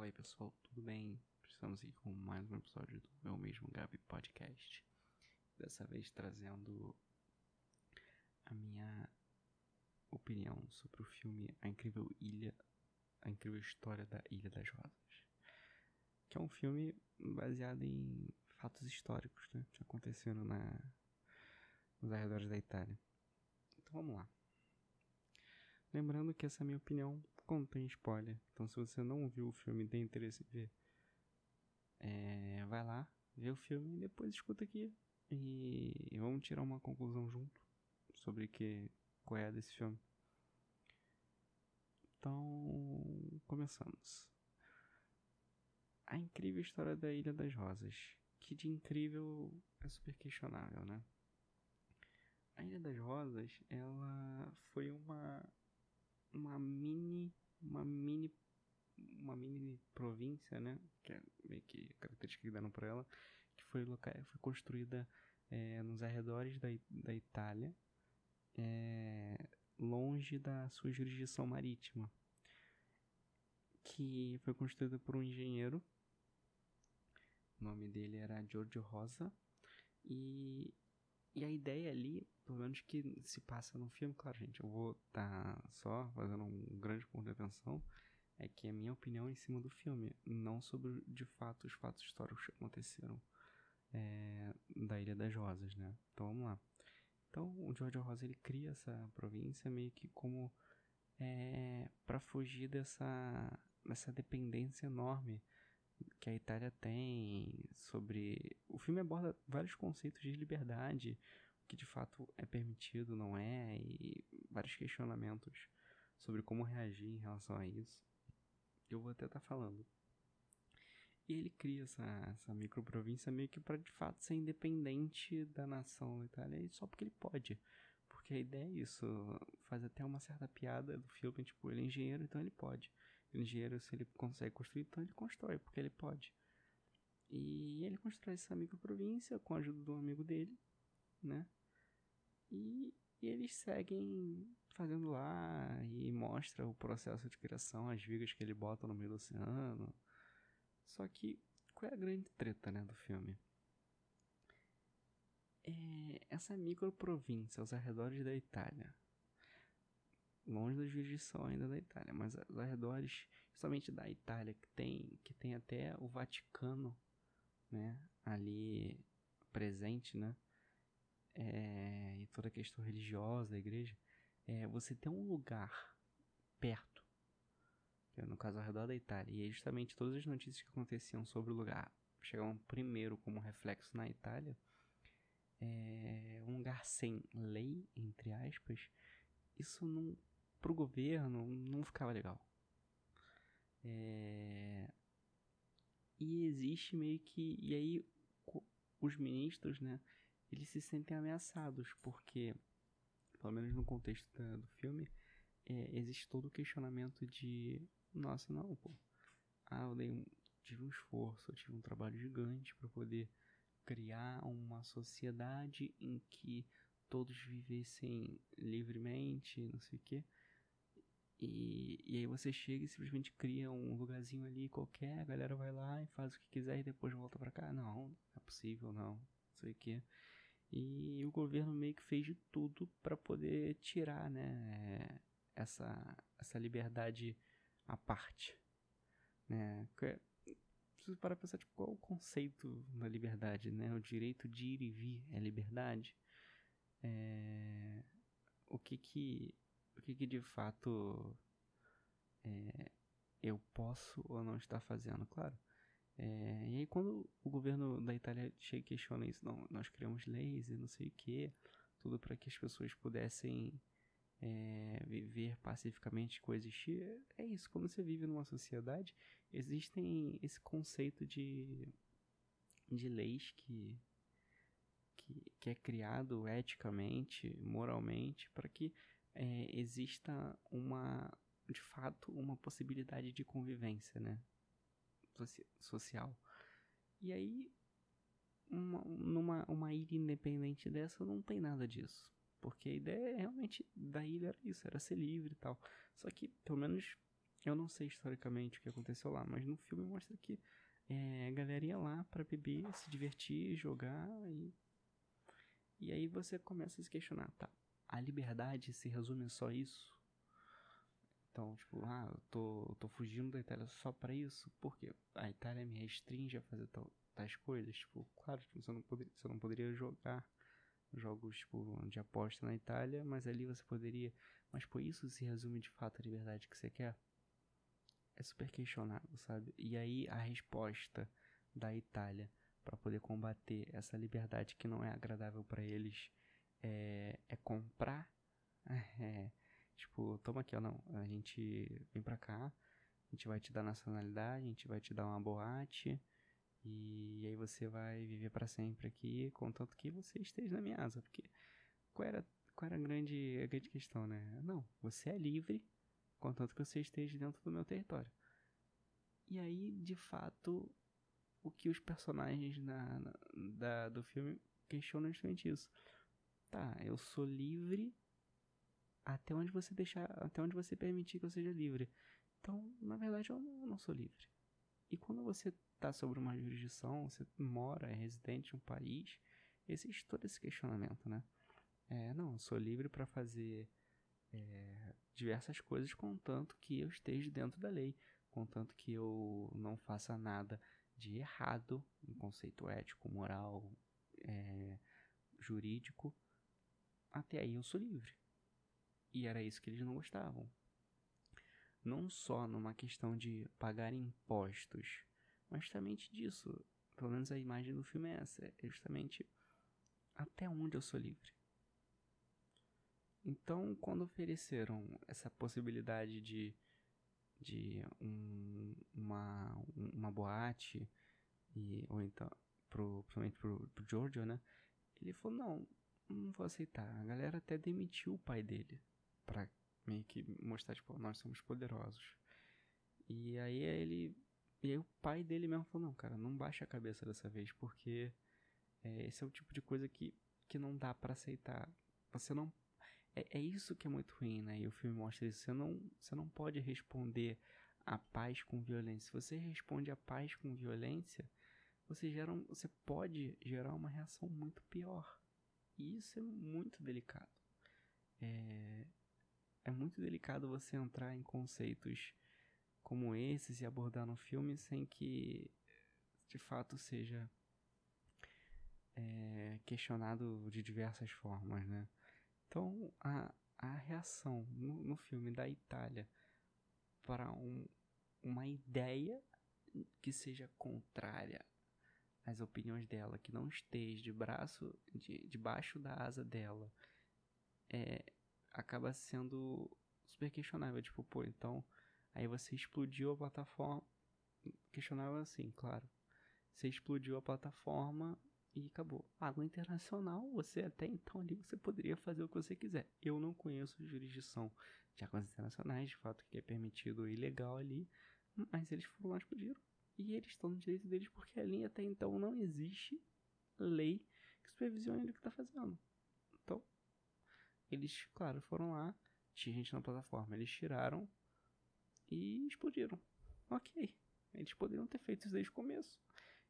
Fala aí pessoal, tudo bem? Estamos aqui com mais um episódio do meu mesmo Gabi Podcast. Dessa vez trazendo a minha opinião sobre o filme A Incrível Ilha, A Incrível História da Ilha das Rosas. Que é um filme baseado em fatos históricos, né? Que aconteceram na, nos arredores da Itália. Então vamos lá. Lembrando que essa é a minha opinião contém spoiler. Então se você não viu o filme e tem interesse em ver, é, vai lá, vê o filme e depois escuta aqui. E vamos tirar uma conclusão junto sobre que, qual é desse filme. Então, começamos. A incrível história da Ilha das Rosas. Que de incrível é super questionável, né? A Ilha das Rosas, ela foi uma uma mini uma mini uma mini província, né, que é meio que a característica que deram para ela, que foi local, foi construída é, nos arredores da, da Itália, é, longe da sua jurisdição marítima, que foi construída por um engenheiro, o nome dele era Giorgio Rosa, e, e a ideia ali pelo menos que se passa no filme, claro, gente, eu vou estar tá só fazendo um grande ponto de atenção, é que é a minha opinião em cima do filme, não sobre, de fato, os fatos históricos que aconteceram é, da Ilha das Rosas, né? Então, vamos lá. Então, o George Rosa, ele cria essa província meio que como é, para fugir dessa, dessa dependência enorme que a Itália tem sobre... O filme aborda vários conceitos de liberdade, que de fato é permitido, não é, e vários questionamentos sobre como reagir em relação a isso. Eu vou até estar tá falando. E ele cria essa, essa microprovíncia meio que para de fato ser independente da nação da Itália, só porque ele pode. Porque a ideia é isso, faz até uma certa piada do filme, tipo, ele é engenheiro, então ele pode. Ele é engenheiro, se ele consegue construir, então ele constrói, porque ele pode. E ele constrói essa microprovíncia com a ajuda um amigo dele, né? E, e eles seguem fazendo lá e mostra o processo de criação, as vigas que ele bota no meio do oceano. Só que qual é a grande treta, né, do filme? É essa microprovíncia aos arredores da Itália. Longe da jurisdição ainda da Itália, mas aos arredores somente da Itália, que tem, que tem até o Vaticano, né, ali presente, né? É, e toda a questão religiosa da igreja, é, você ter um lugar perto, é no caso ao redor da Itália, e justamente todas as notícias que aconteciam sobre o lugar chegavam primeiro como reflexo na Itália, é, um lugar sem lei, entre aspas, isso não, pro governo não ficava legal. É, e existe meio que. E aí os ministros, né? Eles se sentem ameaçados, porque, pelo menos no contexto da, do filme, é, existe todo o questionamento de: nossa, não, pô, ah, eu dei um, tive um esforço, eu tive um trabalho gigante para poder criar uma sociedade em que todos vivessem livremente, não sei o quê. E, e aí você chega e simplesmente cria um lugarzinho ali qualquer, a galera vai lá e faz o que quiser e depois volta pra cá. Não, não é possível, não sei o que. E o governo meio que fez de tudo para poder tirar, né, essa, essa liberdade à parte, né? Preciso parar pra pensar, tipo, qual é o conceito da liberdade, né? O direito de ir e vir é liberdade? É... O que que, o que que de fato é, eu posso ou não estar fazendo? Claro, é, e aí quando o governo da Itália chega e questiona isso, não, nós criamos leis e não sei o que, tudo para que as pessoas pudessem é, viver pacificamente, coexistir, é isso, quando você vive numa sociedade, existem esse conceito de, de leis que, que, que é criado eticamente, moralmente, para que é, exista uma, de fato, uma possibilidade de convivência, né? Social. E aí, uma, numa uma ilha independente dessa, não tem nada disso. Porque a ideia realmente da ilha era isso, era ser livre e tal. Só que, pelo menos Eu não sei historicamente o que aconteceu lá, mas no filme mostra que é, a galera ia lá para beber, se divertir, jogar e. E aí você começa a se questionar, tá? A liberdade se resume só isso? Então, tipo, ah, eu tô, tô fugindo da Itália só para isso? Por quê? A Itália me restringe a fazer tal, tais coisas? Tipo, claro, tipo, você, não poderia, você não poderia jogar jogos tipo, de aposta na Itália, mas ali você poderia. Mas por isso se resume de fato a liberdade que você quer? É super questionável, sabe? E aí a resposta da Itália para poder combater essa liberdade que não é agradável para eles é, é comprar. É, tipo, toma aqui, ó, não. A gente vem pra cá, a gente vai te dar nacionalidade, a gente vai te dar uma boate. E aí você vai viver para sempre aqui, contanto que você esteja na minha asa. Porque qual era, qual era a, grande, a grande questão, né? Não, você é livre, contanto que você esteja dentro do meu território. E aí, de fato, o que os personagens na, na, da, do filme questionam justamente isso. Tá, eu sou livre até onde você deixar, até onde você permitir que eu seja livre. Então, na verdade, eu não, sou livre. E quando você está sobre uma jurisdição, você mora, é residente em um país, existe todo esse questionamento, né? É, não, eu sou livre para fazer é, diversas coisas, contanto que eu esteja dentro da lei, contanto que eu não faça nada de errado, um conceito ético, moral, é, jurídico, até aí eu sou livre. E era isso que eles não gostavam. Não só numa questão de pagar impostos, mas justamente disso. Pelo menos a imagem do filme é essa. É justamente até onde eu sou livre. Então, quando ofereceram essa possibilidade de, de um, uma, uma boate, e, ou então, pro, principalmente pro, pro Giorgio, né? Ele falou: não, não vou aceitar. A galera até demitiu o pai dele pra meio que mostrar, tipo, nós somos poderosos. E aí ele. E aí o pai dele mesmo falou, não, cara, não baixa a cabeça dessa vez, porque é, esse é o tipo de coisa que, que não dá para aceitar. Você não. É, é isso que é muito ruim, né? E o filme mostra isso. Você não, você não pode responder a paz com violência. Se você responde a paz com violência, você, gera um, você pode gerar uma reação muito pior. E isso é muito delicado. É, é muito delicado você entrar em conceitos como esses e abordar no filme sem que de fato seja é, questionado de diversas formas, né? Então a, a reação no, no filme da Itália para um, uma ideia que seja contrária às opiniões dela, que não esteja de braço de, debaixo da asa dela, é, acaba sendo super questionável. Tipo, pô, então aí você explodiu a plataforma. Questionável assim, claro. Você explodiu a plataforma e acabou. Água internacional, você até então ali você poderia fazer o que você quiser. Eu não conheço jurisdição de águas internacionais, de fato que é permitido ilegal ali, mas eles foram lá e explodiram. E eles estão no direito deles porque ali até então não existe lei que supervisione o que está fazendo. Eles, claro, foram lá, tinha gente na plataforma, eles tiraram e explodiram. Ok, eles poderiam ter feito isso desde o começo.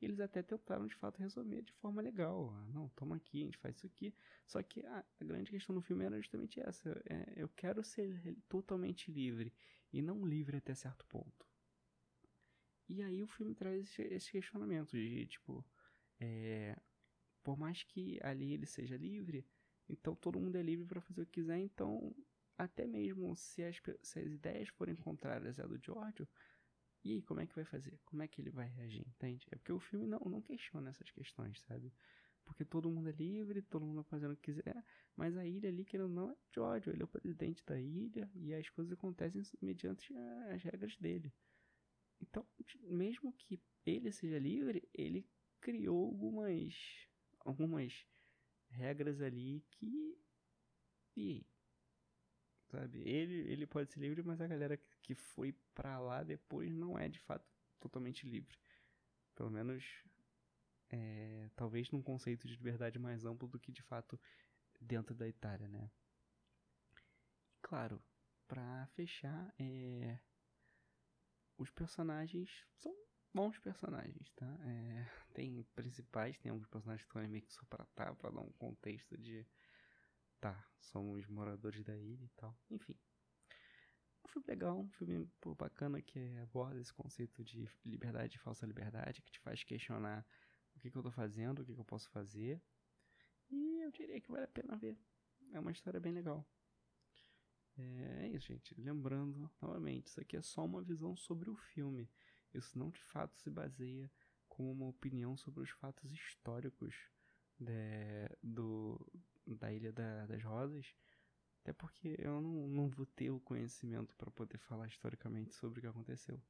Eles até tentaram de fato resolver de forma legal. Ah, não, toma aqui, a gente faz isso aqui. Só que a, a grande questão no filme era justamente essa. É, eu quero ser totalmente livre e não livre até certo ponto. E aí o filme traz esse, esse questionamento de tipo, é, por mais que ali ele seja livre, então todo mundo é livre para fazer o que quiser. Então, até mesmo se as, se as ideias forem contrárias à do Giorgio, e aí, como é que vai fazer? Como é que ele vai reagir? Entende? É porque o filme não, não questiona essas questões, sabe? Porque todo mundo é livre, todo mundo fazendo o que quiser, mas a ilha ali, que ele não é Giorgio, ele é o presidente da ilha e as coisas acontecem mediante as regras dele. Então, mesmo que ele seja livre, ele criou algumas algumas regras ali que. E Sabe? Ele, ele pode ser livre, mas a galera que foi pra lá depois não é de fato totalmente livre. Pelo menos. É, talvez num conceito de liberdade mais amplo do que de fato dentro da Itália, né? Claro, para fechar, é, os personagens são bons personagens, tá? É, tem principais, tem alguns personagens que estão meio que só pra tá, pra dar um contexto de. Tá, somos moradores da ilha e tal. Enfim. Um filme legal, um filme pô, bacana que aborda esse conceito de liberdade e falsa liberdade, que te faz questionar o que, que eu tô fazendo, o que, que eu posso fazer. E eu diria que vale a pena ver. É uma história bem legal. É, é isso, gente. Lembrando, novamente, isso aqui é só uma visão sobre o filme. Isso não de fato se baseia como uma opinião sobre os fatos históricos de, do, da Ilha da, das Rosas. Até porque eu não, não vou ter o conhecimento para poder falar historicamente sobre o que aconteceu.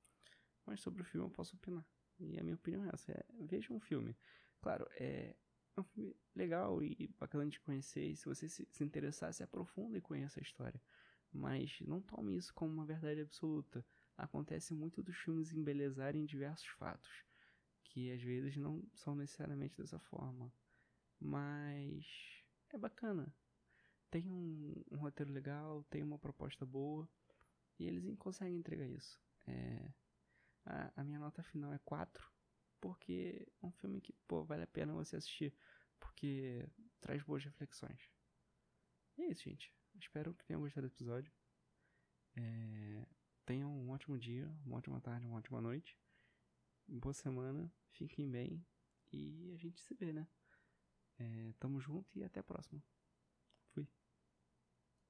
Mas sobre o filme eu posso opinar. E a minha opinião é essa: é, veja um filme. Claro, é, é um filme legal e bacana de conhecer. E se você se, se interessar, se aprofunda e conheça a história. Mas não tome isso como uma verdade absoluta. Acontece muito dos filmes embelezarem diversos fatos, que às vezes não são necessariamente dessa forma. Mas é bacana. Tem um, um roteiro legal, tem uma proposta boa, e eles conseguem entregar isso. É, a, a minha nota final é 4, porque é um filme que, pô, vale a pena você assistir, porque traz boas reflexões. E é isso, gente. Espero que tenham gostado do episódio. É, tenham um ótimo dia, uma ótima tarde, uma ótima noite. Boa semana, fiquem bem e a gente se vê, né? É, tamo junto e até a próxima.